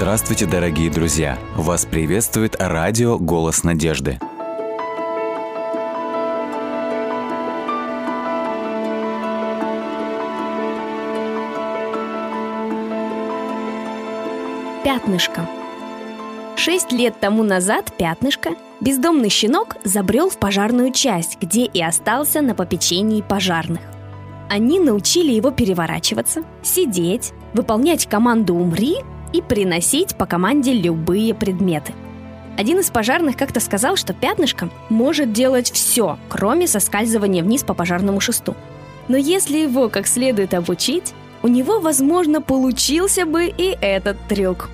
Здравствуйте, дорогие друзья! Вас приветствует радио «Голос надежды». Пятнышко. Шесть лет тому назад Пятнышко, бездомный щенок, забрел в пожарную часть, где и остался на попечении пожарных. Они научили его переворачиваться, сидеть, выполнять команду «Умри» и приносить по команде любые предметы. Один из пожарных как-то сказал, что пятнышко может делать все, кроме соскальзывания вниз по пожарному шесту. Но если его как следует обучить, у него, возможно, получился бы и этот трюк.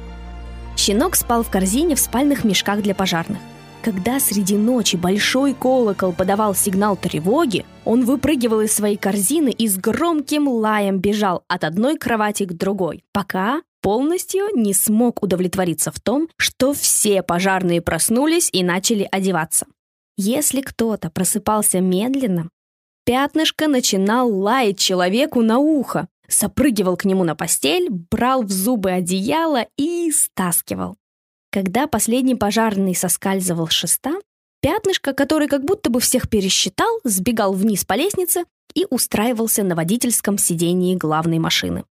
Щенок спал в корзине в спальных мешках для пожарных. Когда среди ночи большой колокол подавал сигнал тревоги, он выпрыгивал из своей корзины и с громким лаем бежал от одной кровати к другой, пока полностью не смог удовлетвориться в том, что все пожарные проснулись и начали одеваться. Если кто-то просыпался медленно, пятнышко начинал лаять человеку на ухо, запрыгивал к нему на постель, брал в зубы одеяло и стаскивал. Когда последний пожарный соскальзывал шеста, пятнышко, который как будто бы всех пересчитал, сбегал вниз по лестнице и устраивался на водительском сидении главной машины.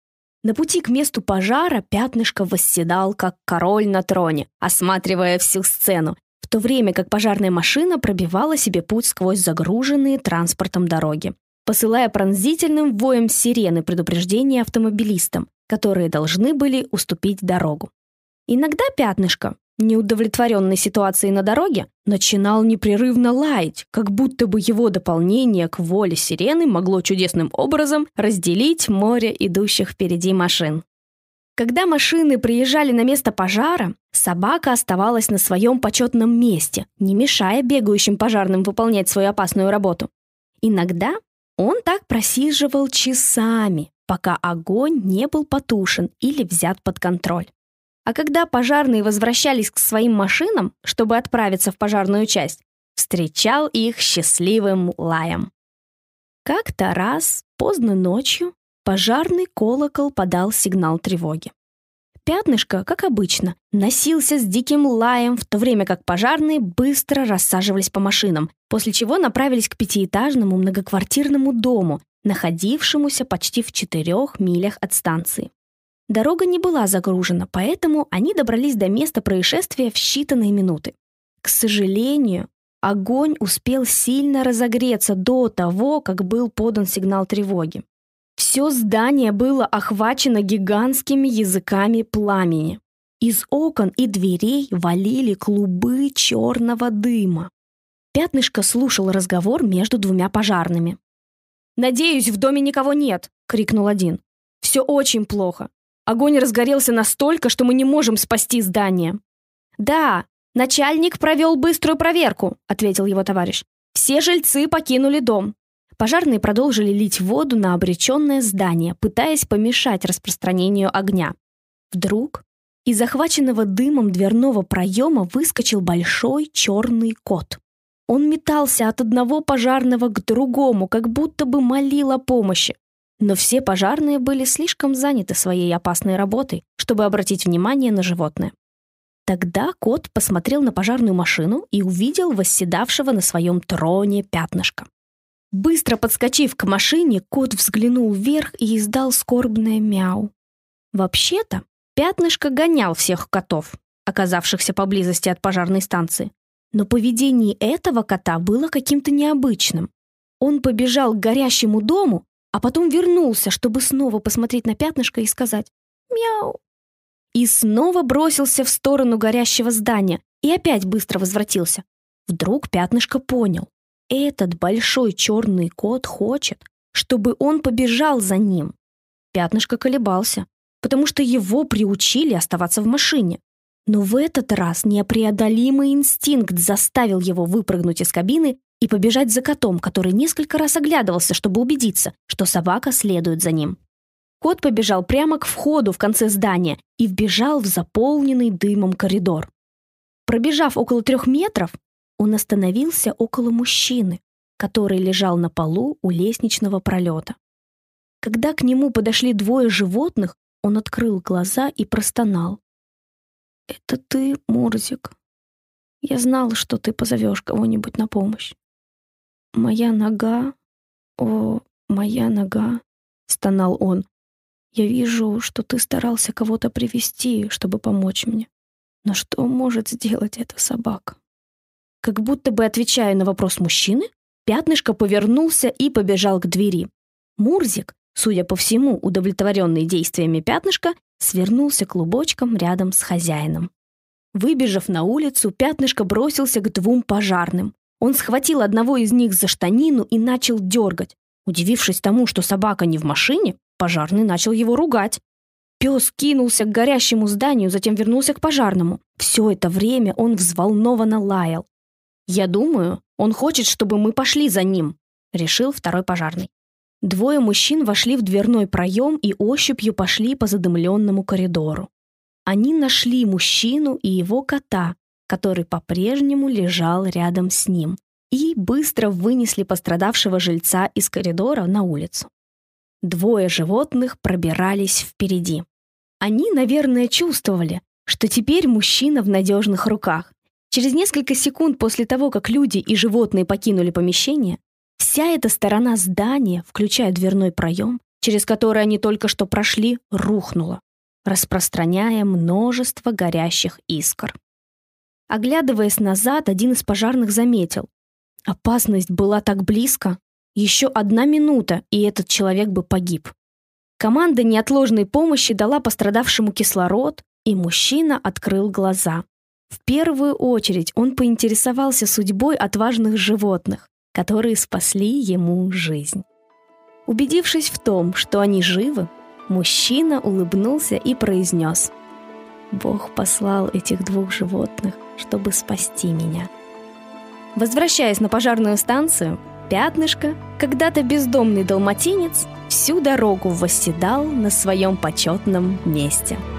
На пути к месту пожара пятнышко восседал, как король на троне, осматривая всю сцену, в то время как пожарная машина пробивала себе путь сквозь загруженные транспортом дороги, посылая пронзительным воем сирены предупреждения автомобилистам, которые должны были уступить дорогу. Иногда пятнышко, неудовлетворенной ситуацией на дороге, начинал непрерывно лаять, как будто бы его дополнение к воле сирены могло чудесным образом разделить море идущих впереди машин. Когда машины приезжали на место пожара, собака оставалась на своем почетном месте, не мешая бегающим пожарным выполнять свою опасную работу. Иногда он так просиживал часами, пока огонь не был потушен или взят под контроль. А когда пожарные возвращались к своим машинам, чтобы отправиться в пожарную часть, встречал их счастливым лаем. Как-то раз, поздно ночью, пожарный колокол подал сигнал тревоги. Пятнышко, как обычно, носился с диким лаем, в то время как пожарные быстро рассаживались по машинам, после чего направились к пятиэтажному многоквартирному дому, находившемуся почти в четырех милях от станции. Дорога не была загружена, поэтому они добрались до места происшествия в считанные минуты. К сожалению, огонь успел сильно разогреться до того, как был подан сигнал тревоги. Все здание было охвачено гигантскими языками пламени. Из окон и дверей валили клубы черного дыма. Пятнышко слушал разговор между двумя пожарными. «Надеюсь, в доме никого нет!» — крикнул один. «Все очень плохо. Огонь разгорелся настолько, что мы не можем спасти здание. Да, начальник провел быструю проверку, ответил его товарищ. Все жильцы покинули дом. Пожарные продолжили лить воду на обреченное здание, пытаясь помешать распространению огня. Вдруг из захваченного дымом дверного проема выскочил большой черный кот. Он метался от одного пожарного к другому, как будто бы молил о помощи. Но все пожарные были слишком заняты своей опасной работой, чтобы обратить внимание на животное. Тогда кот посмотрел на пожарную машину и увидел восседавшего на своем троне пятнышко. Быстро подскочив к машине, кот взглянул вверх и издал скорбное мяу. Вообще-то, пятнышко гонял всех котов, оказавшихся поблизости от пожарной станции. Но поведение этого кота было каким-то необычным. Он побежал к горящему дому а потом вернулся, чтобы снова посмотреть на пятнышко и сказать «Мяу». И снова бросился в сторону горящего здания и опять быстро возвратился. Вдруг пятнышко понял. Этот большой черный кот хочет, чтобы он побежал за ним. Пятнышко колебался, потому что его приучили оставаться в машине. Но в этот раз непреодолимый инстинкт заставил его выпрыгнуть из кабины и побежать за котом, который несколько раз оглядывался, чтобы убедиться, что собака следует за ним. Кот побежал прямо к входу в конце здания и вбежал в заполненный дымом коридор. Пробежав около трех метров, он остановился около мужчины, который лежал на полу у лестничного пролета. Когда к нему подошли двое животных, он открыл глаза и простонал. «Это ты, Мурзик. Я знал, что ты позовешь кого-нибудь на помощь. Моя нога... О, моя нога...» — стонал он. «Я вижу, что ты старался кого-то привести, чтобы помочь мне. Но что может сделать эта собака?» Как будто бы отвечая на вопрос мужчины, пятнышко повернулся и побежал к двери. Мурзик, судя по всему, удовлетворенный действиями пятнышка, свернулся клубочком рядом с хозяином. Выбежав на улицу, пятнышко бросился к двум пожарным. Он схватил одного из них за штанину и начал дергать. Удивившись тому, что собака не в машине, пожарный начал его ругать. Пес кинулся к горящему зданию, затем вернулся к пожарному. Все это время он взволнованно лаял. «Я думаю, он хочет, чтобы мы пошли за ним», — решил второй пожарный. Двое мужчин вошли в дверной проем и ощупью пошли по задымленному коридору. Они нашли мужчину и его кота, который по-прежнему лежал рядом с ним, и быстро вынесли пострадавшего жильца из коридора на улицу. Двое животных пробирались впереди. Они, наверное, чувствовали, что теперь мужчина в надежных руках. Через несколько секунд после того, как люди и животные покинули помещение, Вся эта сторона здания, включая дверной проем, через который они только что прошли, рухнула, распространяя множество горящих искр. Оглядываясь назад, один из пожарных заметил. Опасность была так близко. Еще одна минута, и этот человек бы погиб. Команда неотложной помощи дала пострадавшему кислород, и мужчина открыл глаза. В первую очередь он поинтересовался судьбой отважных животных, которые спасли ему жизнь. Убедившись в том, что они живы, мужчина улыбнулся и произнес «Бог послал этих двух животных, чтобы спасти меня». Возвращаясь на пожарную станцию, Пятнышко, когда-то бездомный далматинец, всю дорогу восседал на своем почетном месте –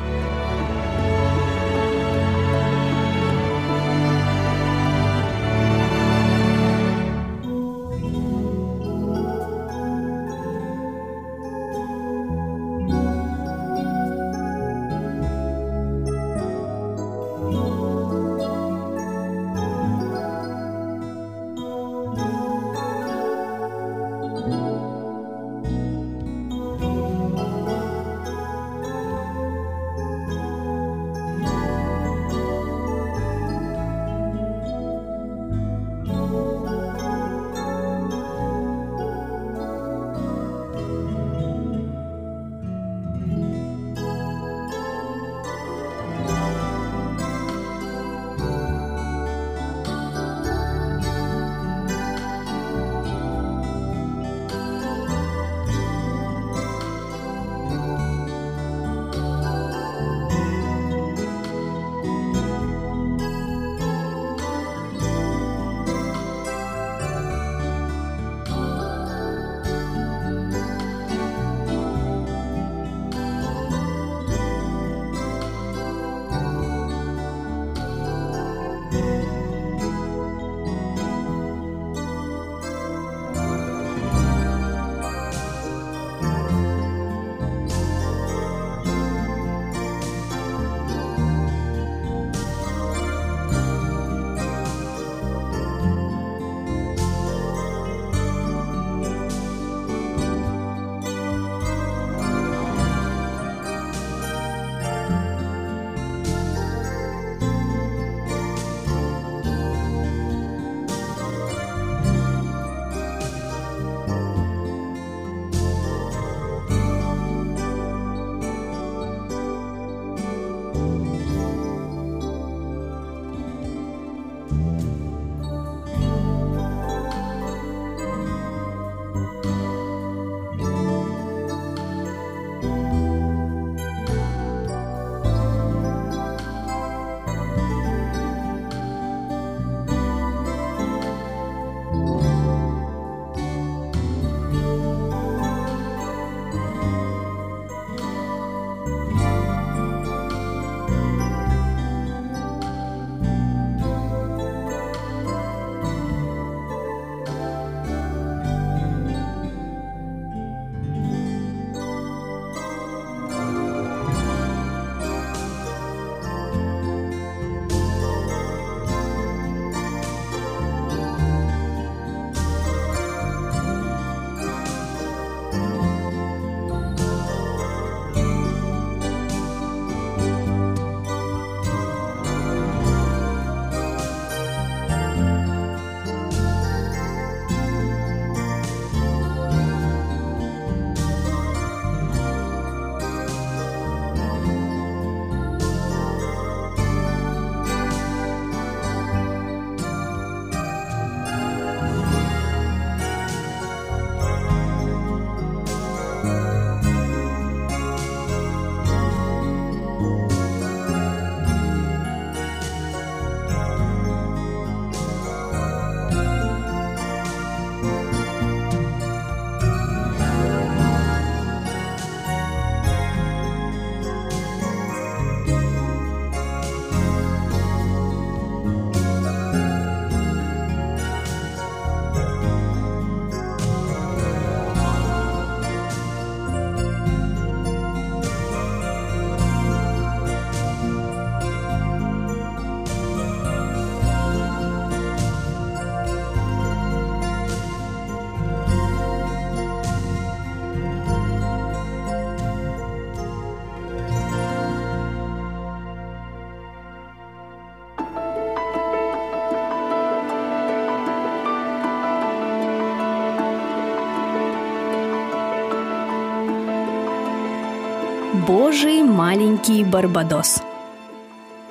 Божий маленький Барбадос.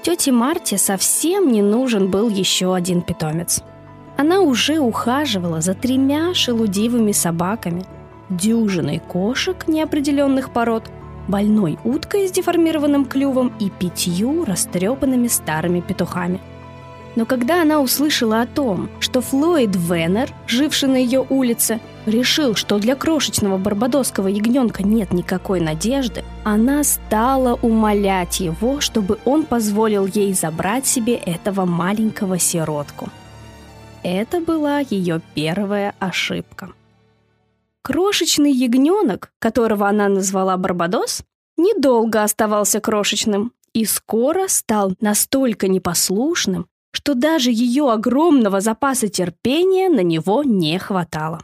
Тете Марте совсем не нужен был еще один питомец. Она уже ухаживала за тремя шелудивыми собаками, дюжиной кошек неопределенных пород, больной уткой с деформированным клювом и пятью растрепанными старыми петухами – но когда она услышала о том, что Флойд Веннер, живший на ее улице, решил, что для крошечного барбадосского ягненка нет никакой надежды, она стала умолять его, чтобы он позволил ей забрать себе этого маленького сиротку. Это была ее первая ошибка. Крошечный ягненок, которого она назвала Барбадос, недолго оставался крошечным и скоро стал настолько непослушным, что даже ее огромного запаса терпения на него не хватало.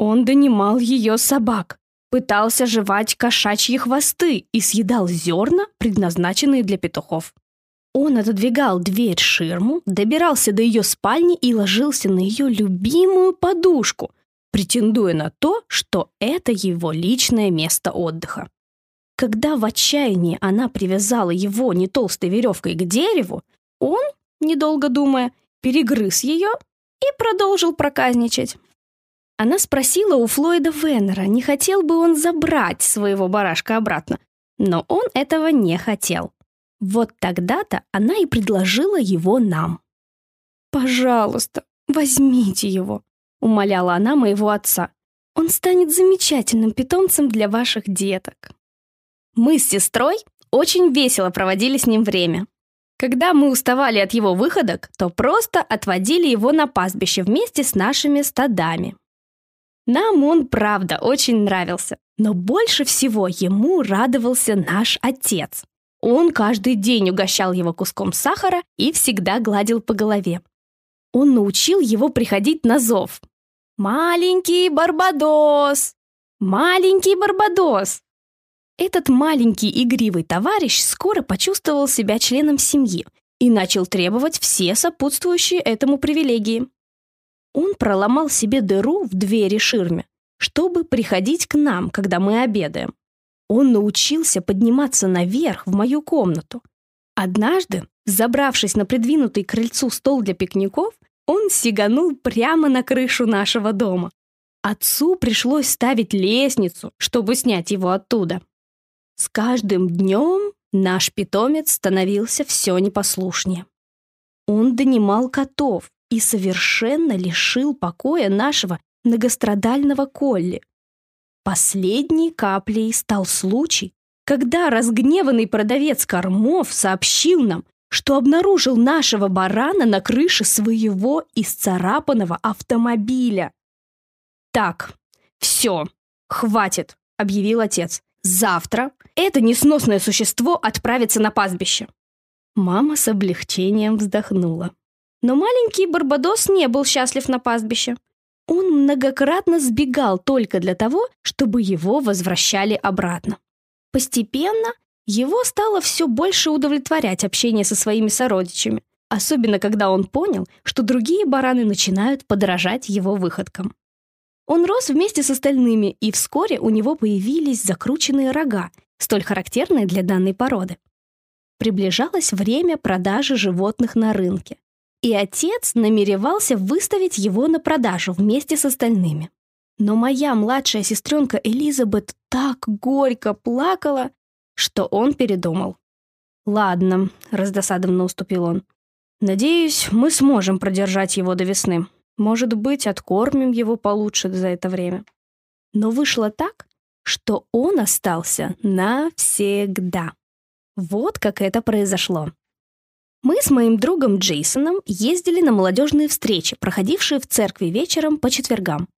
Он донимал ее собак, пытался жевать кошачьи хвосты и съедал зерна, предназначенные для петухов. Он отодвигал дверь-ширму, добирался до ее спальни и ложился на ее любимую подушку, претендуя на то, что это его личное место отдыха. Когда в отчаянии она привязала его не толстой веревкой к дереву, он недолго думая, перегрыз ее и продолжил проказничать. Она спросила у Флойда Веннера, не хотел бы он забрать своего барашка обратно, но он этого не хотел. Вот тогда-то она и предложила его нам. «Пожалуйста, возьмите его», — умоляла она моего отца. «Он станет замечательным питомцем для ваших деток». Мы с сестрой очень весело проводили с ним время. Когда мы уставали от его выходок, то просто отводили его на пастбище вместе с нашими стадами. Нам он, правда, очень нравился, но больше всего ему радовался наш отец. Он каждый день угощал его куском сахара и всегда гладил по голове. Он научил его приходить на зов. «Маленький Барбадос! Маленький Барбадос!» Этот маленький игривый товарищ скоро почувствовал себя членом семьи и начал требовать все сопутствующие этому привилегии. Он проломал себе дыру в двери ширме, чтобы приходить к нам, когда мы обедаем. Он научился подниматься наверх в мою комнату. Однажды, забравшись на придвинутый к крыльцу стол для пикников, он сиганул прямо на крышу нашего дома. Отцу пришлось ставить лестницу, чтобы снять его оттуда. С каждым днем наш питомец становился все непослушнее. Он донимал котов и совершенно лишил покоя нашего многострадального Колли. Последней каплей стал случай, когда разгневанный продавец кормов сообщил нам, что обнаружил нашего барана на крыше своего исцарапанного автомобиля. «Так, все, хватит», — объявил отец. Завтра это несносное существо отправится на пастбище. Мама с облегчением вздохнула. Но маленький Барбадос не был счастлив на пастбище. Он многократно сбегал только для того, чтобы его возвращали обратно. Постепенно его стало все больше удовлетворять общение со своими сородичами, особенно когда он понял, что другие бараны начинают подражать его выходкам. Он рос вместе с остальными, и вскоре у него появились закрученные рога, столь характерные для данной породы. Приближалось время продажи животных на рынке, и отец намеревался выставить его на продажу вместе с остальными. Но моя младшая сестренка Элизабет так горько плакала, что он передумал. «Ладно», — раздосадованно уступил он. «Надеюсь, мы сможем продержать его до весны. Может быть, откормим его получше за это время. Но вышло так, что он остался навсегда. Вот как это произошло. Мы с моим другом Джейсоном ездили на молодежные встречи, проходившие в церкви вечером по четвергам.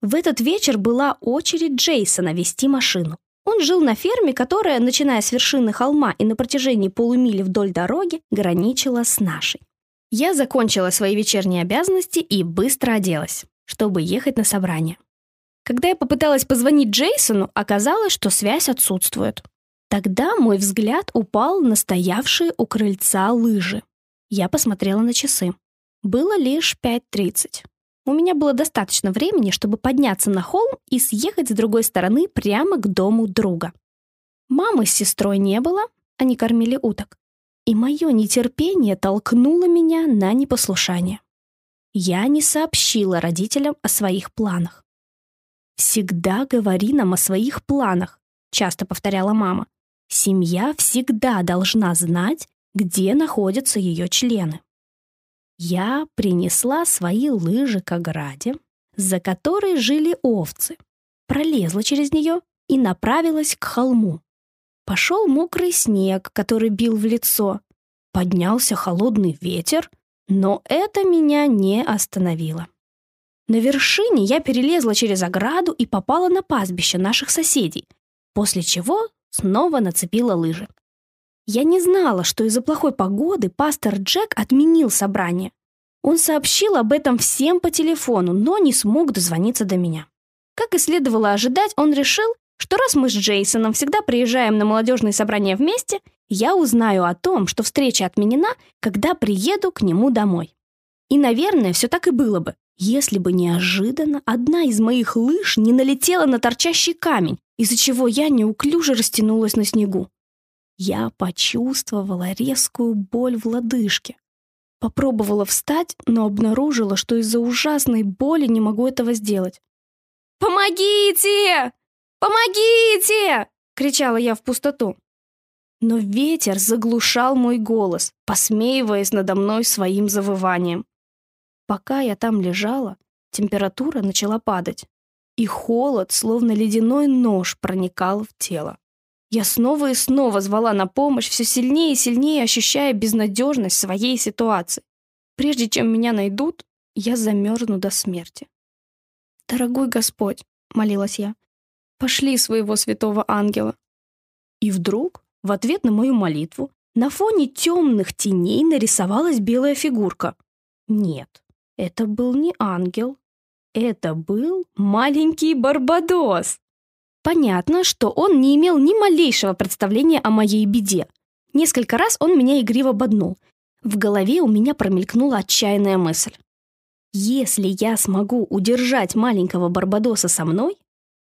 В этот вечер была очередь Джейсона вести машину. Он жил на ферме, которая, начиная с вершины холма и на протяжении полумили вдоль дороги, граничила с нашей. Я закончила свои вечерние обязанности и быстро оделась, чтобы ехать на собрание. Когда я попыталась позвонить Джейсону, оказалось, что связь отсутствует. Тогда мой взгляд упал на стоявшие у крыльца лыжи. Я посмотрела на часы. Было лишь 5.30. У меня было достаточно времени, чтобы подняться на холм и съехать с другой стороны прямо к дому друга. Мамы с сестрой не было, они кормили уток. И мое нетерпение толкнуло меня на непослушание. Я не сообщила родителям о своих планах. «Всегда говори нам о своих планах», — часто повторяла мама. «Семья всегда должна знать, где находятся ее члены». Я принесла свои лыжи к ограде, за которой жили овцы, пролезла через нее и направилась к холму. Пошел мокрый снег, который бил в лицо. Поднялся холодный ветер, но это меня не остановило. На вершине я перелезла через ограду и попала на пастбище наших соседей, после чего снова нацепила лыжи. Я не знала, что из-за плохой погоды пастор Джек отменил собрание. Он сообщил об этом всем по телефону, но не смог дозвониться до меня. Как и следовало ожидать, он решил, что раз мы с Джейсоном всегда приезжаем на молодежные собрания вместе, я узнаю о том, что встреча отменена, когда приеду к нему домой. И, наверное, все так и было бы, если бы неожиданно одна из моих лыж не налетела на торчащий камень, из-за чего я неуклюже растянулась на снегу. Я почувствовала резкую боль в лодыжке. Попробовала встать, но обнаружила, что из-за ужасной боли не могу этого сделать. «Помогите!» «Помогите!» — кричала я в пустоту. Но ветер заглушал мой голос, посмеиваясь надо мной своим завыванием. Пока я там лежала, температура начала падать, и холод, словно ледяной нож, проникал в тело. Я снова и снова звала на помощь, все сильнее и сильнее ощущая безнадежность своей ситуации. Прежде чем меня найдут, я замерзну до смерти. «Дорогой Господь», — молилась я, Пошли своего святого ангела. И вдруг, в ответ на мою молитву, на фоне темных теней нарисовалась белая фигурка. Нет, это был не ангел. Это был маленький Барбадос. Понятно, что он не имел ни малейшего представления о моей беде. Несколько раз он меня игриво боднул. В голове у меня промелькнула отчаянная мысль. Если я смогу удержать маленького Барбадоса со мной,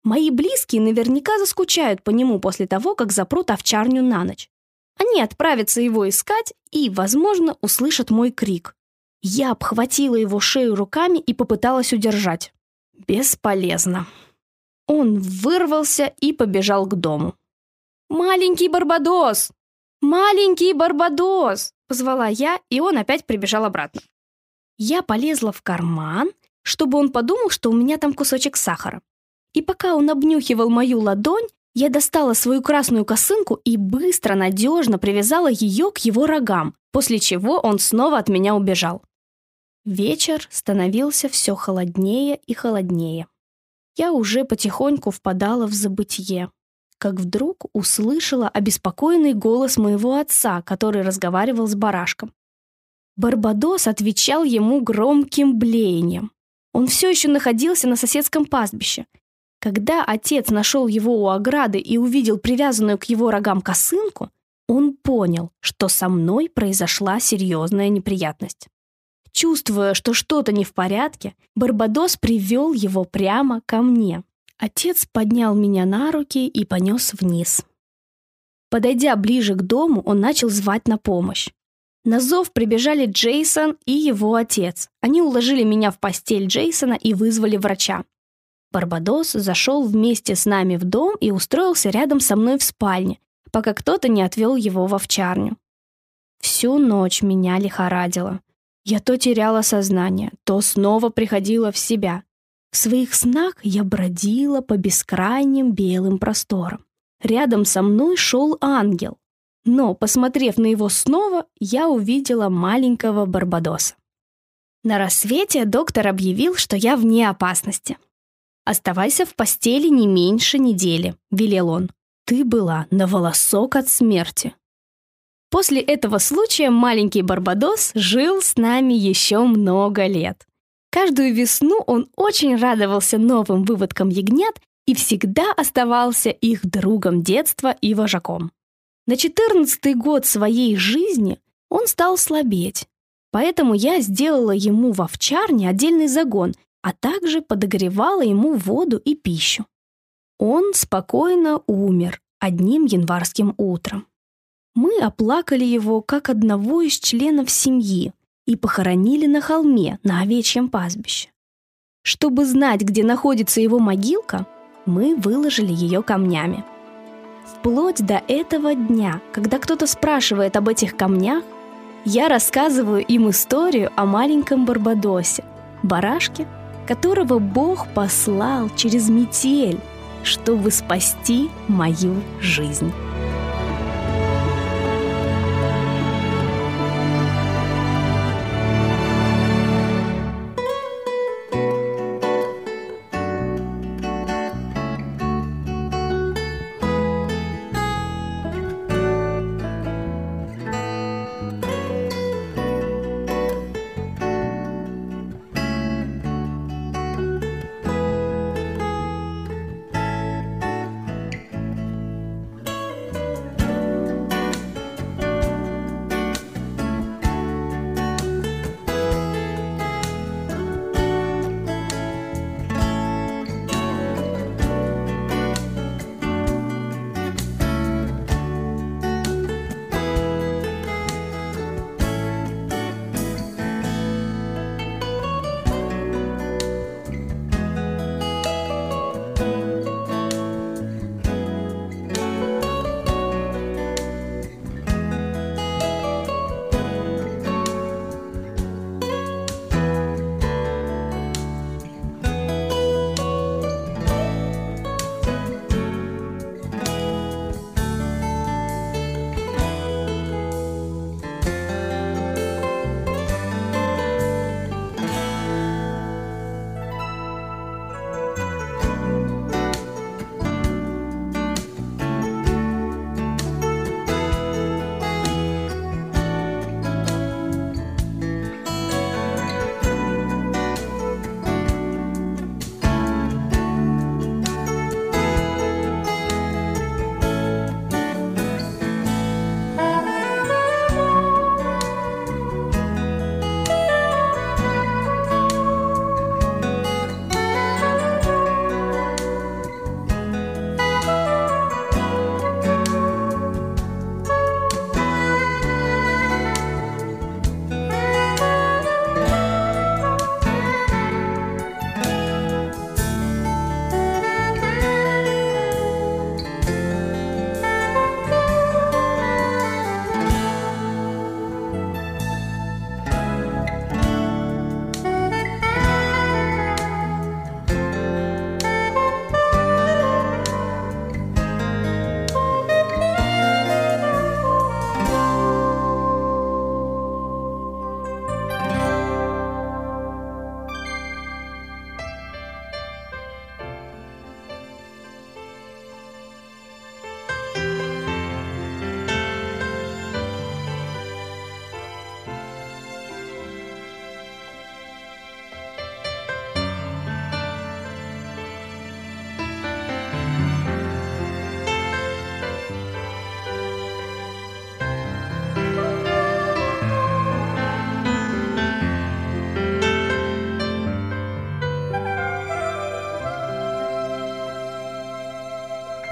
Мои близкие наверняка заскучают по нему после того, как запрут овчарню на ночь. Они отправятся его искать и, возможно, услышат мой крик. Я обхватила его шею руками и попыталась удержать. Бесполезно. Он вырвался и побежал к дому. «Маленький Барбадос! Маленький Барбадос!» Позвала я, и он опять прибежал обратно. Я полезла в карман, чтобы он подумал, что у меня там кусочек сахара. И пока он обнюхивал мою ладонь, я достала свою красную косынку и быстро, надежно привязала ее к его рогам, после чего он снова от меня убежал. Вечер становился все холоднее и холоднее. Я уже потихоньку впадала в забытье, как вдруг услышала обеспокоенный голос моего отца, который разговаривал с барашком. Барбадос отвечал ему громким блеянием. Он все еще находился на соседском пастбище — когда отец нашел его у ограды и увидел привязанную к его рогам косынку, он понял, что со мной произошла серьезная неприятность. Чувствуя, что что-то не в порядке, Барбадос привел его прямо ко мне. Отец поднял меня на руки и понес вниз. Подойдя ближе к дому, он начал звать на помощь. На зов прибежали Джейсон и его отец. Они уложили меня в постель Джейсона и вызвали врача. Барбадос зашел вместе с нами в дом и устроился рядом со мной в спальне, пока кто-то не отвел его в овчарню. Всю ночь меня лихорадило. Я то теряла сознание, то снова приходила в себя. В своих снах я бродила по бескрайним белым просторам. Рядом со мной шел ангел. Но, посмотрев на его снова, я увидела маленького Барбадоса. На рассвете доктор объявил, что я вне опасности — «Оставайся в постели не меньше недели», — велел он. «Ты была на волосок от смерти». После этого случая маленький Барбадос жил с нами еще много лет. Каждую весну он очень радовался новым выводкам ягнят и всегда оставался их другом детства и вожаком. На четырнадцатый год своей жизни он стал слабеть, поэтому я сделала ему в овчарне отдельный загон а также подогревала ему воду и пищу. Он спокойно умер, одним январским утром. Мы оплакали его как одного из членов семьи и похоронили на холме на овечьем пастбище. Чтобы знать, где находится его могилка, мы выложили ее камнями. Вплоть до этого дня, когда кто-то спрашивает об этих камнях, я рассказываю им историю о маленьком Барбадосе, барашке, которого Бог послал через метель, чтобы спасти мою жизнь.